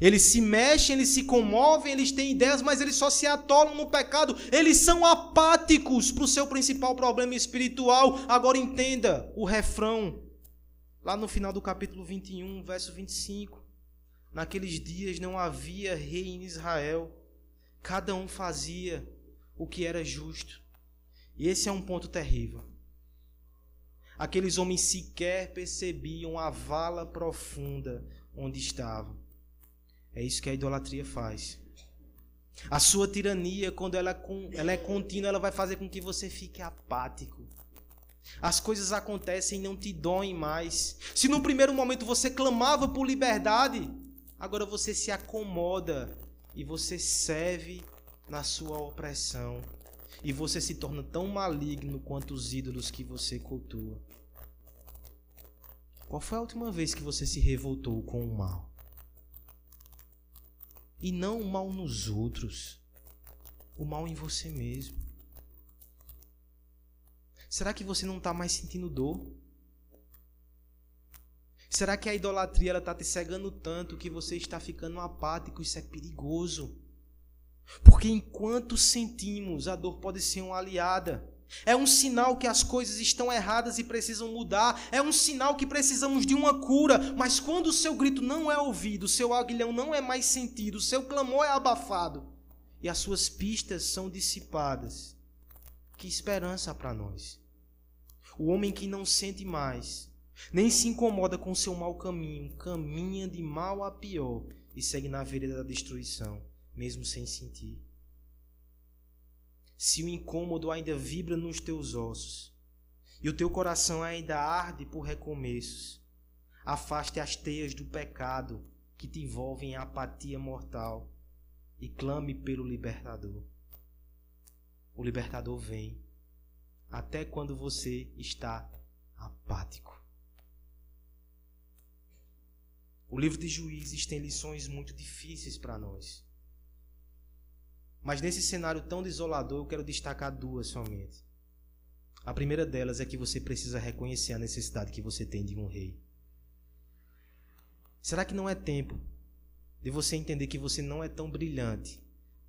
Eles se mexem, eles se comovem, eles têm ideias, mas eles só se atolam no pecado. Eles são apáticos para o seu principal problema espiritual. Agora entenda o refrão, lá no final do capítulo 21, verso 25. Naqueles dias não havia rei em Israel, cada um fazia o que era justo. E esse é um ponto terrível. Aqueles homens sequer percebiam a vala profunda onde estavam. É isso que a idolatria faz. A sua tirania, quando ela, ela é contínua, ela vai fazer com que você fique apático. As coisas acontecem e não te doem mais. Se no primeiro momento você clamava por liberdade, agora você se acomoda e você serve na sua opressão e você se torna tão maligno quanto os ídolos que você cultua. Qual foi a última vez que você se revoltou com o mal? E não o mal nos outros, o mal em você mesmo. Será que você não está mais sentindo dor? Será que a idolatria está te cegando tanto que você está ficando apático? Isso é perigoso. Porque enquanto sentimos, a dor pode ser uma aliada. É um sinal que as coisas estão erradas e precisam mudar. É um sinal que precisamos de uma cura. Mas quando o seu grito não é ouvido, o seu aguilhão não é mais sentido, o seu clamor é abafado e as suas pistas são dissipadas, que esperança para nós. O homem que não sente mais, nem se incomoda com seu mau caminho, caminha de mal a pior e segue na vereda da destruição mesmo sem sentir. Se o incômodo ainda vibra nos teus ossos e o teu coração ainda arde por recomeços, afaste as teias do pecado que te envolvem em apatia mortal e clame pelo libertador. O libertador vem até quando você está apático. O livro de Juízes tem lições muito difíceis para nós. Mas nesse cenário tão desolador, eu quero destacar duas somente. A primeira delas é que você precisa reconhecer a necessidade que você tem de um rei. Será que não é tempo de você entender que você não é tão brilhante,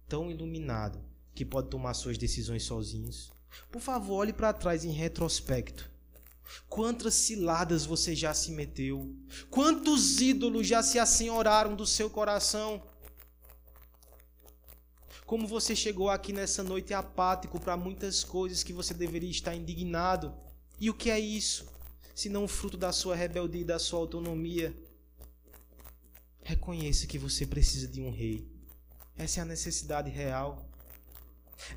tão iluminado, que pode tomar suas decisões sozinhos? Por favor, olhe para trás em retrospecto. Quantas ciladas você já se meteu? Quantos ídolos já se assenhoraram do seu coração? Como você chegou aqui nessa noite apático para muitas coisas que você deveria estar indignado? E o que é isso? Se não fruto da sua rebeldia e da sua autonomia? Reconheça que você precisa de um rei. Essa é a necessidade real.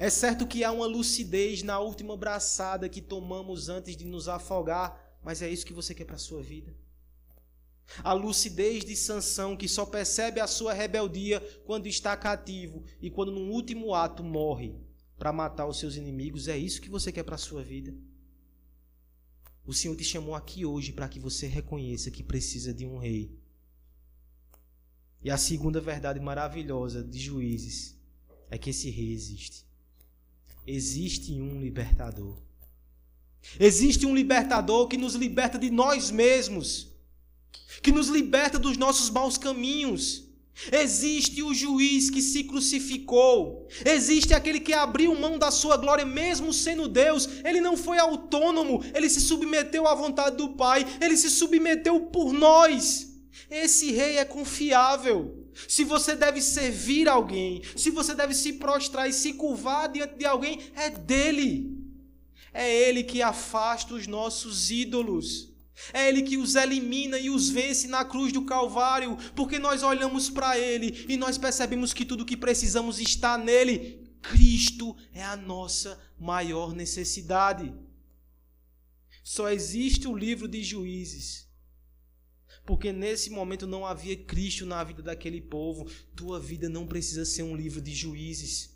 É certo que há uma lucidez na última braçada que tomamos antes de nos afogar, mas é isso que você quer para sua vida? A lucidez de Sansão que só percebe a sua rebeldia quando está cativo e quando no último ato morre para matar os seus inimigos, é isso que você quer para a sua vida? O Senhor te chamou aqui hoje para que você reconheça que precisa de um rei. E a segunda verdade maravilhosa de Juízes é que esse rei existe. Existe um libertador. Existe um libertador que nos liberta de nós mesmos que nos liberta dos nossos maus caminhos. Existe o juiz que se crucificou. Existe aquele que abriu mão da sua glória, mesmo sendo Deus. Ele não foi autônomo, ele se submeteu à vontade do Pai, ele se submeteu por nós. Esse rei é confiável. Se você deve servir alguém, se você deve se prostrar e se curvar diante de alguém, é dele. É ele que afasta os nossos ídolos. É Ele que os elimina e os vence na cruz do Calvário, porque nós olhamos para Ele e nós percebemos que tudo o que precisamos está nele. Cristo é a nossa maior necessidade. Só existe o livro de Juízes, porque nesse momento não havia Cristo na vida daquele povo. Tua vida não precisa ser um livro de juízes.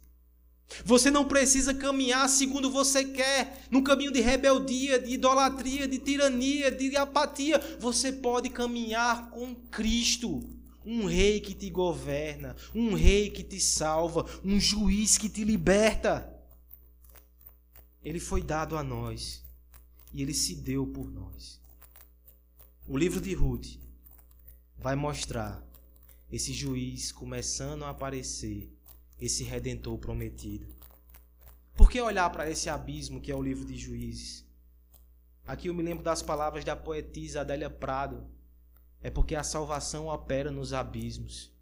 Você não precisa caminhar segundo você quer, no caminho de rebeldia, de idolatria, de tirania, de apatia. Você pode caminhar com Cristo, um rei que te governa, um rei que te salva, um juiz que te liberta. Ele foi dado a nós e ele se deu por nós. O livro de Ruth vai mostrar esse juiz começando a aparecer esse redentor prometido. Por que olhar para esse abismo que é o livro de Juízes? Aqui eu me lembro das palavras da poetisa Adélia Prado. É porque a salvação opera nos abismos.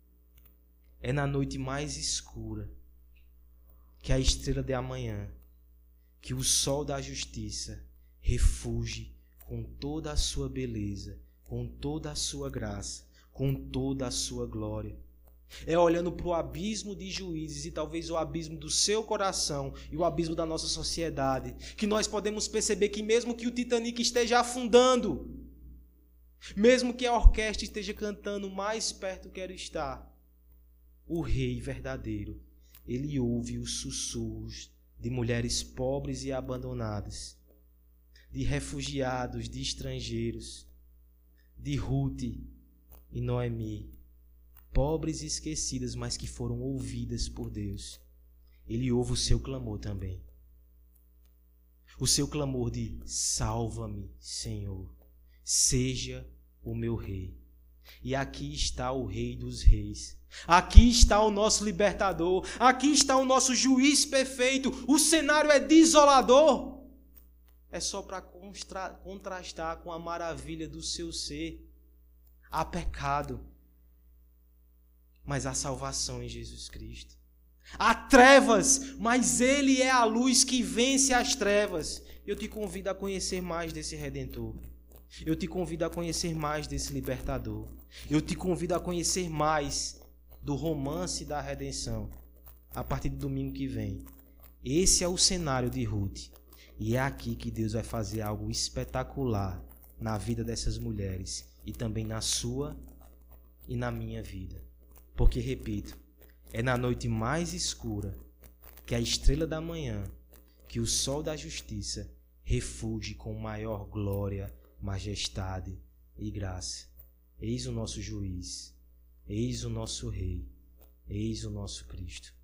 É na noite mais escura que a estrela de amanhã, que o sol da justiça refugie com toda a sua beleza, com toda a sua graça, com toda a sua glória. É olhando para o abismo de juízes e talvez o abismo do seu coração e o abismo da nossa sociedade, que nós podemos perceber que, mesmo que o Titanic esteja afundando, mesmo que a orquestra esteja cantando mais perto quero estar, o Rei verdadeiro, ele ouve os sussurros de mulheres pobres e abandonadas, de refugiados, de estrangeiros, de Ruth e Noemi pobres e esquecidas, mas que foram ouvidas por Deus. Ele ouve o seu clamor também. O seu clamor de: Salva-me, Senhor, seja o meu rei. E aqui está o Rei dos Reis. Aqui está o nosso libertador. Aqui está o nosso juiz perfeito. O cenário é desolador. É só para contrastar com a maravilha do seu ser. Há pecado mas há salvação em Jesus Cristo. Há trevas, mas Ele é a luz que vence as trevas. Eu te convido a conhecer mais desse Redentor. Eu te convido a conhecer mais desse Libertador. Eu te convido a conhecer mais do romance da redenção a partir do domingo que vem. Esse é o cenário de Ruth. E é aqui que Deus vai fazer algo espetacular na vida dessas mulheres e também na sua e na minha vida. Porque, repito, é na noite mais escura que a estrela da manhã, que o sol da justiça refugie com maior glória, majestade e graça. Eis o nosso juiz, eis o nosso rei, eis o nosso Cristo.